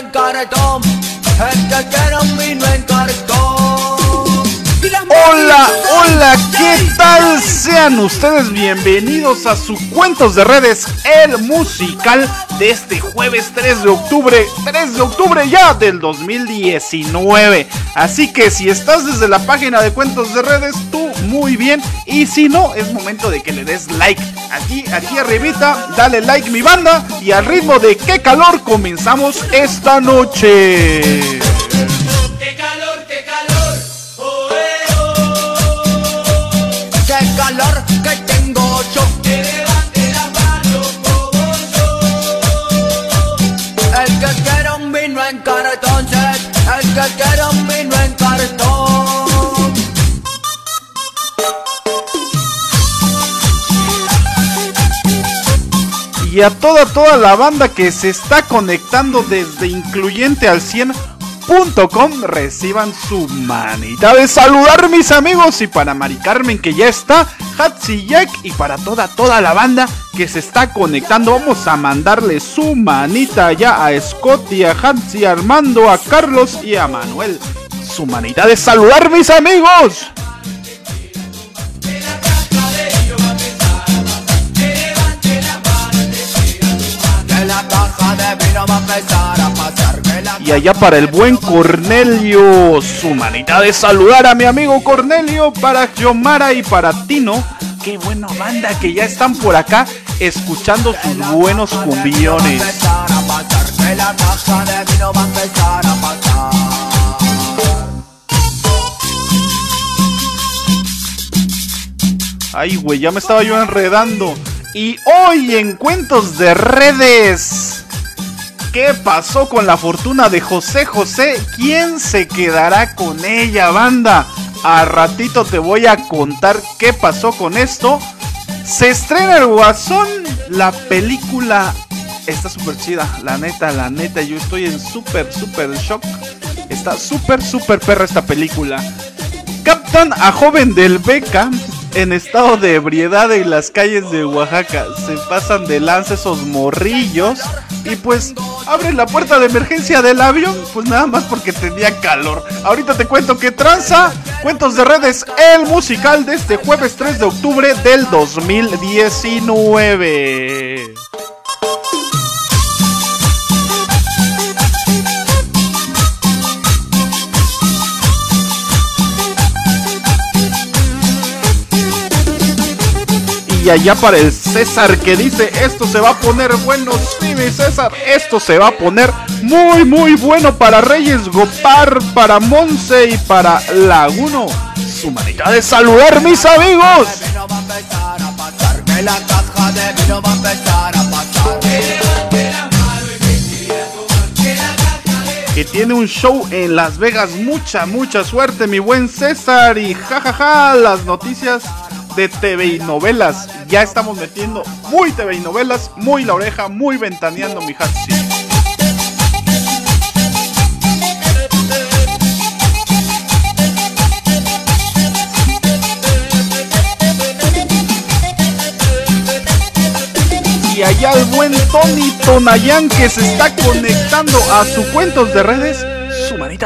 en cartón. El que quiere un vino en cartón. Hola, hola, ¿qué tal? Sean ustedes bienvenidos a su Cuentos de Redes, el musical de este jueves 3 de octubre, 3 de octubre ya del 2019. Así que si estás desde la página de Cuentos de Redes, tú muy bien. Y si no, es momento de que le des like. Aquí, aquí arribita, dale like mi banda y al ritmo de qué calor comenzamos esta noche. ¡Qué calor, y a toda toda la banda que se está conectando desde incluyente al 100.com reciban su manita de saludar mis amigos y para Mari Carmen que ya está, Hatsi Jack y para toda toda la banda que se está conectando vamos a mandarle su manita ya a Scotty, a Hatsi, a Armando, a Carlos y a Manuel. Su manita de saludar mis amigos. Y allá para el buen Cornelio, su manita de saludar a mi amigo Cornelio, para Xiomara y para Tino. Qué buena banda que ya están por acá escuchando sus buenos cumbiones. Ay, güey, ya me estaba yo enredando. Y hoy en Cuentos de Redes. ¿Qué pasó con la fortuna de José José? ¿Quién se quedará con ella, banda? A ratito te voy a contar qué pasó con esto. Se estrena el Guasón, la película está súper chida, la neta, la neta, yo estoy en súper, súper shock. Está súper, súper perra esta película. Captan a joven del Beca en estado de ebriedad en las calles de Oaxaca. Se pasan de lanza esos morrillos y pues abren la puerta de emergencia del avión, pues nada más porque tenía calor. Ahorita te cuento que tranza Cuentos de Redes, el musical de este jueves 3 de octubre del 2019. Allá para el César que dice, esto se va a poner bueno, sí mi César, esto se va a poner muy muy bueno para Reyes Gopar, para Monse y para Laguno. Su manita de saludar mis amigos. que tiene un show en Las Vegas, mucha mucha suerte mi buen César y jajaja las noticias de TV y novelas. Ya estamos metiendo muy TV y novelas, muy la oreja, muy ventaneando mi Hatsi. Y allá el buen Tony Tonayán que se está conectando a su cuentos de redes.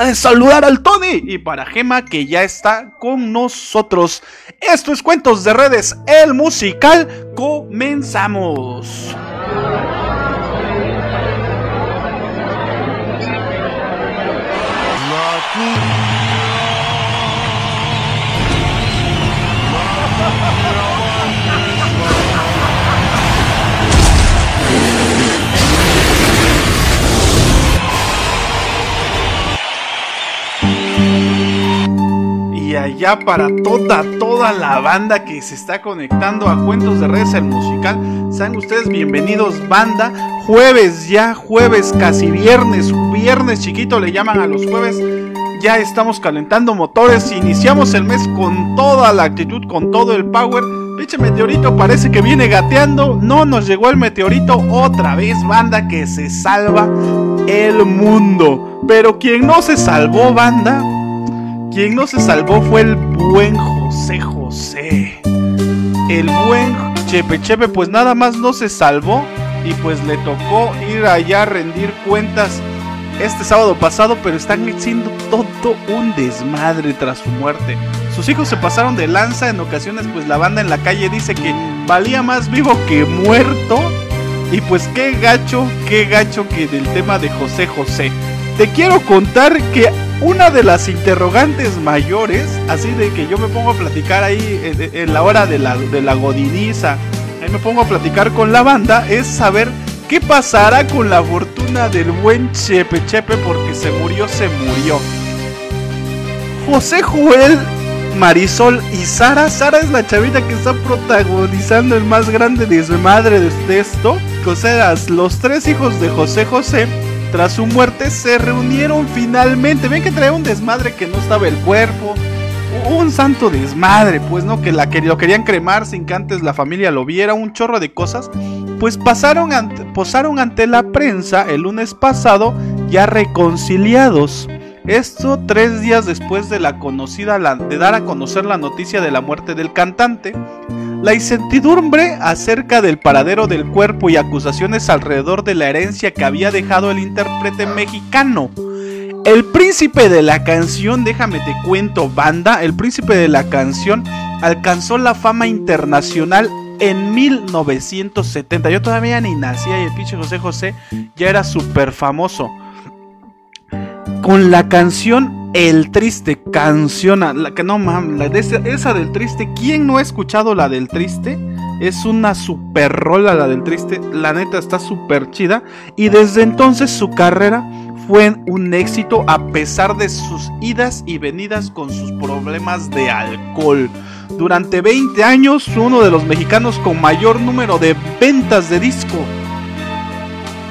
De saludar al Tony. Y para Gema que ya está con nosotros. Esto es Cuentos de Redes, el musical. Comenzamos. Allá para toda, toda la banda que se está conectando a Cuentos de Redes, el musical. Sean ustedes bienvenidos, banda. Jueves ya, jueves, casi viernes. Viernes chiquito le llaman a los jueves. Ya estamos calentando motores. Iniciamos el mes con toda la actitud, con todo el power. Pinche meteorito parece que viene gateando. No nos llegó el meteorito. Otra vez, banda, que se salva el mundo. Pero quien no se salvó, banda, quien no se salvó fue el buen José José. El buen Chepe Chepe pues nada más no se salvó y pues le tocó ir allá a rendir cuentas este sábado pasado, pero están haciendo todo un desmadre tras su muerte. Sus hijos se pasaron de lanza en ocasiones, pues la banda en la calle dice que valía más vivo que muerto. Y pues qué gacho, qué gacho que del tema de José José. Te quiero contar que una de las interrogantes mayores, así de que yo me pongo a platicar ahí en, la hora de la, de la godiniza, ahí me pongo a platicar con la banda, es saber qué pasará con la fortuna del buen Chepe Chepe porque se murió, se murió. José Joel Marisol y Sara. Sara es la chavita que está protagonizando el más grande desmadre de esto. O sea, los tres hijos de José José, tras su muerte, se reunieron finalmente. Ven que traía un desmadre que no estaba el cuerpo. Un santo desmadre, pues no, que, la, lo querían cremar sin que antes la familia lo viera, un chorro de cosas. Pues pasaron posaron ante la prensa el lunes pasado ya reconciliados. Esto tres días después de, la conocida, de dar a conocer la noticia de la muerte del cantante. La incertidumbre acerca del paradero del cuerpo y acusaciones alrededor de la herencia que había dejado el intérprete mexicano. El príncipe de la canción, déjame te cuento, banda, el príncipe de la canción alcanzó la fama internacional en 1970. Yo todavía ni nacía y el pinche José José ya era súper famoso con la canción El Triste, canción, la que no mames, esa, del Triste, ¿quién no ha escuchado la del Triste? Es una super rola la del Triste, la neta está súper chida y desde entonces su carrera fue un éxito a pesar de sus idas y venidas con sus problemas de alcohol. Durante 20 años, uno de los mexicanos con mayor número de ventas de disco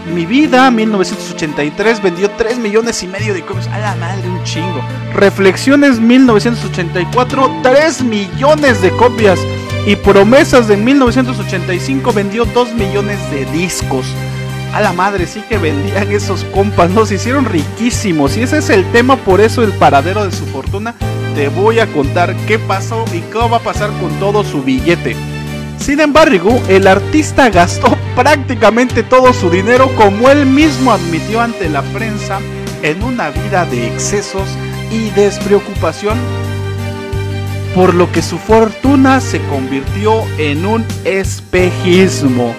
mi vida, 1983, vendió 3 millones y medio de copias. A la madre, un chingo. Reflexiones, 1984, 3 millones de copias. Y Promesas de 1985 vendió 2 millones de discos. A la madre, sí que vendían esos compas, nos hicieron riquísimos. Y ese es el tema, por eso el paradero de su fortuna. Te voy a contar qué pasó y qué va a pasar con todo su billete. Sin embargo, el artista gastó prácticamente todo su dinero como él mismo admitió ante la prensa en una vida de excesos y despreocupación, por lo que su fortuna se convirtió en un espejismo.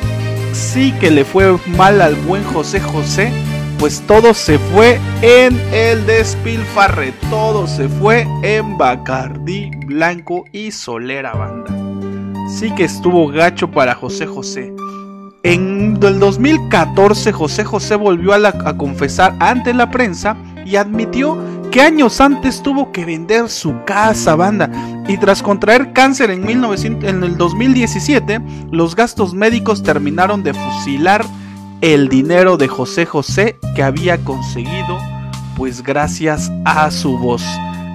Sí que le fue mal al buen José José, pues todo se fue en el despilfarre, todo se fue en Bacardí Blanco y Solera Banda sí que estuvo gacho para José José. En el 2014 José José volvió a, confesar ante la prensa y admitió que años antes tuvo que vender su casa, banda, y tras contraer cáncer en, 1900, en el 2017, los gastos médicos terminaron de fusilar el dinero de José José que había conseguido, pues gracias a su voz.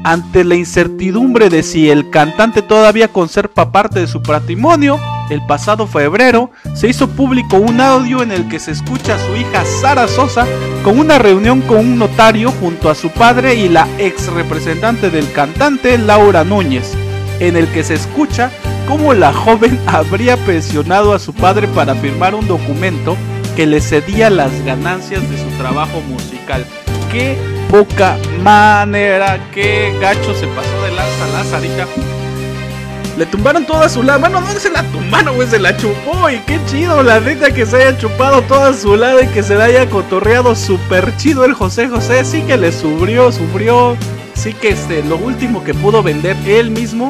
Ante la incertidumbre de si el cantante todavía conserva parte de su patrimonio, el pasado febrero se hizo público un audio en el que se escucha a su hija Sara Sosa con una reunión con un notario junto a su padre y la ex representante del cantante Laura Núñez, en el que se escucha cómo la joven habría presionado a su padre para firmar un documento que le cedía las ganancias de su trabajo musical. ¡Qué poca manera. Qué gacho se pasó de lanza Lazarita. Le tumbaron toda su lado. Bueno, no se la tumbaron, güey, se la chupó. Y qué chido, la neta, que se haya chupado toda su lado y que se le haya cotorreado súper chido el José José. Sí que le sufrió, sufrió. Sí que este, lo último que pudo vender él mismo,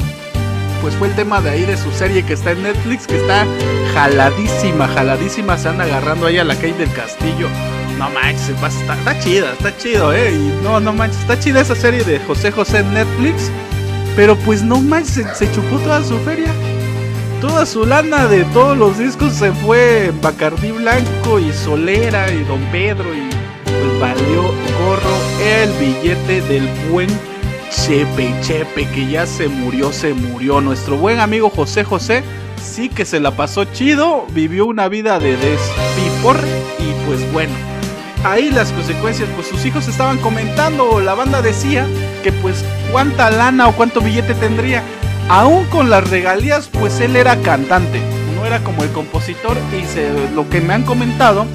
pues fue el tema de ahí de su serie que está en Netflix, que está jaladísima, jaladísima. Se anda agarrando ahí a la calle del castillo. No manches, está, está chida, está chido, eh. No, no manches, está chida esa serie de José José en Netflix. Pero pues no manches, se, chupó toda su feria. Toda su lana de todos los discos se fue en Bacardí Blanco y Solera y Don Pedro y pues valió gorro el billete del buen Chepe Chepe que ya se murió, se murió. Nuestro buen amigo José José sí que se la pasó chido, vivió una vida de despipor y pues bueno ahí las consecuencias, pues sus hijos estaban comentando, la banda decía que pues cuánta lana o cuánto billete tendría. Aún con las regalías, pues él era cantante, no era como el compositor y lo que me han comentado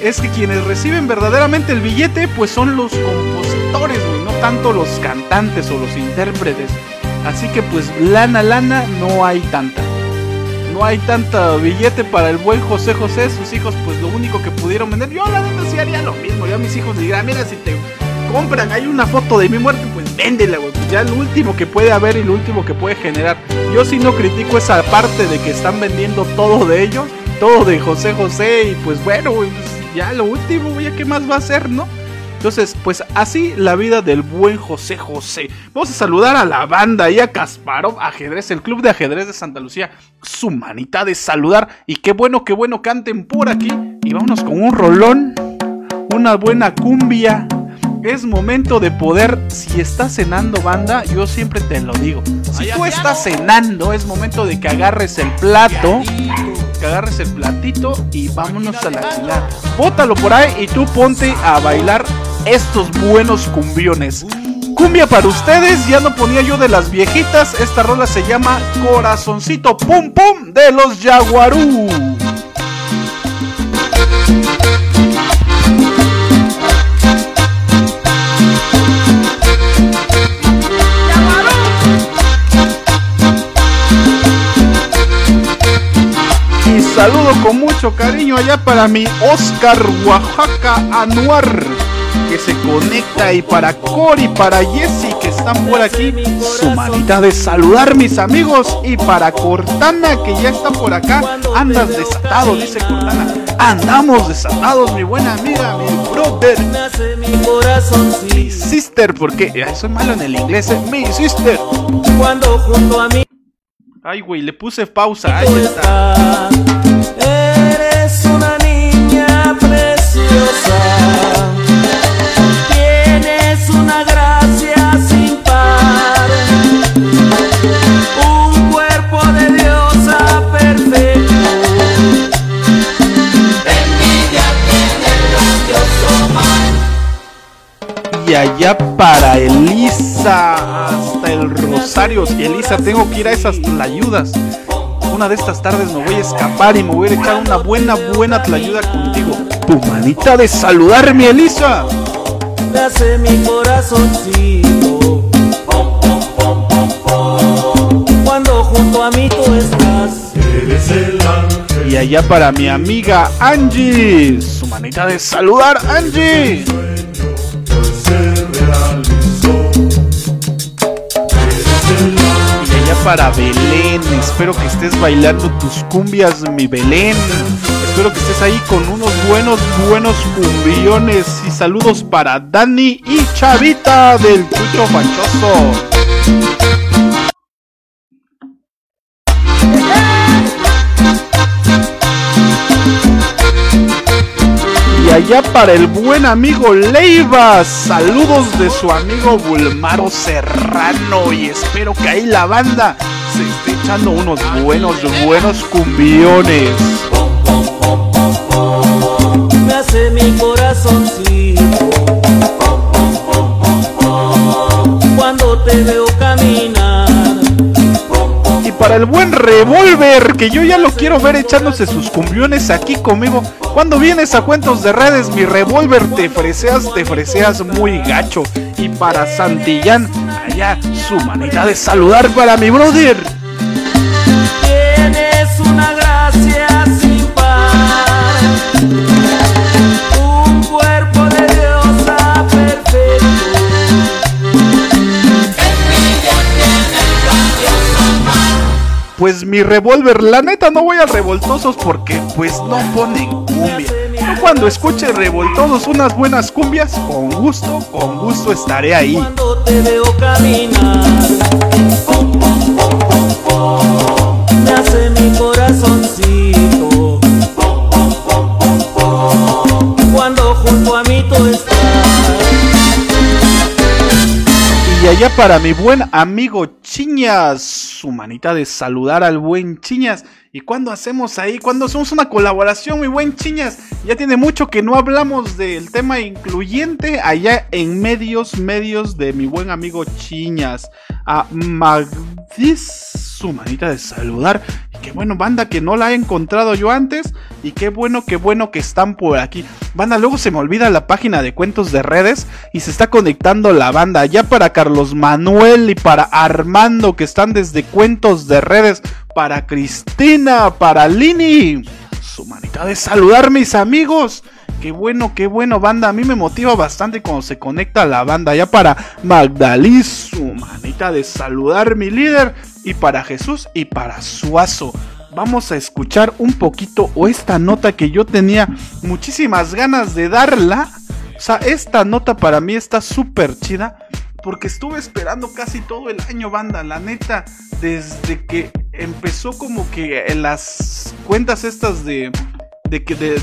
es que quienes reciben verdaderamente el billete, pues son los compositores, no tanto los cantantes o los intérpretes. Así que pues lana, lana, no hay tanta. No hay tanta billete para el buen José José. Sus hijos, pues lo único que pudieron vender. Yo la neta haría lo mismo. Yo a mis hijos les diría, mira, si te compran, hay una foto de mi muerte, pues véndela, güey. Ya lo último que puede haber y lo último que puede generar. Yo sí no critico esa parte de que están vendiendo todo de ellos, todo de José José. Y pues bueno, ya lo último, güey, ¿qué más va a hacer, no? Entonces, pues así la vida del buen José José. Vamos a saludar a la banda y a Kasparov Ajedrez, el club de ajedrez de Santa Lucía. Su manita de saludar. Y qué bueno, qué bueno canten por aquí. Y vámonos con un rolón, una buena cumbia. Es momento de poder, si estás cenando banda, yo siempre te lo digo. Si tú estás cenando, es momento de que agarres el plato que agarres el platito y vámonos a la alquilar. Bótalo por ahí y tú ponte a bailar estos buenos cumbiones. Cumbia para ustedes, ya no ponía yo de las viejitas. Esta rola se llama Corazoncito Pum Pum de los Jaguarú. Y saludo con mucho cariño allá para mi Oscar Oaxaca Anuar que se conecta y para Cory, para Jessy que están por aquí, su manita de saludar mis amigos y para Cortana que ya está por acá, andas desatado, dice Cortana, andamos desatados mi buena amiga, mi brother, mi sister, porque soy malo en el inglés, eh, mi sister. Cuando junto a mí Ay, güey, le puse pausa. Ahí está. Y allá para Elisa, hasta el Rosario. Y Elisa, tengo que ir a esas tlayudas. Una de estas tardes me voy a escapar y me voy a echar una buena, buena tlayuda contigo. Tu manita de saludar, mi Elisa. Nace mi corazoncito. Cuando junto a mí tú estás. Y allá para mi amiga Angie. Su manita de saludar, Angie. Y allá para Belén. Espero que estés bailando tus cumbias, mi Belén. Espero que estés ahí con unos buenos, buenos cumbiones. Y saludos para Dani y Chavita del Chucho Fachoso. Allá para el buen amigo Leiva, saludos de su amigo Bulmaro Serrano y espero que ahí la banda se esté echando unos buenos, buenos cumbiones. Para el buen Revolver, que yo ya lo quiero ver echándose sus cumbiones aquí conmigo. Cuando vienes a cuentos de redes, mi Revolver, te freseas, te freseas muy gacho. Y para Santillán, allá su manera de saludar para mi brother. Pues mi revólver, la neta no voy a revoltosos porque pues no ponen cumbia. Yo cuando escuche revoltosos unas buenas cumbias, con gusto, con gusto estaré ahí. Cuando te veo caminar. Nace mi corazoncito. Cuando junto a mí tú estás. Y allá para mi buen amigo Chiñas, su manita de saludar al buen Chiñas. ¿Y cuándo hacemos ahí? ¿Cuándo hacemos una colaboración, mi buen Chiñas? Ya tiene mucho que no hablamos del tema incluyente allá en medios, medios de mi buen amigo Chiñas. A Magdis, su manita de saludar. Qué bueno, banda que no la he encontrado yo antes. Y qué bueno, qué bueno que están por aquí. Banda, luego se me olvida la página de cuentos de redes y se está conectando la banda. Ya para Carlos Manuel y para Armando que están desde cuentos de redes. Para Cristina, para Lini. Su manita de saludar mis amigos. Qué bueno, qué bueno, banda. A mí me motiva bastante cuando se conecta la banda. Ya para Magdalí, su manita de saludar mi líder. Y para Jesús y para Suazo. Vamos a escuchar un poquito o esta nota que yo tenía muchísimas ganas de darla. O sea, esta nota para mí está súper chida. Porque estuve esperando casi todo el año, banda. La neta, desde que empezó como que en las cuentas estas de, de, que- de, de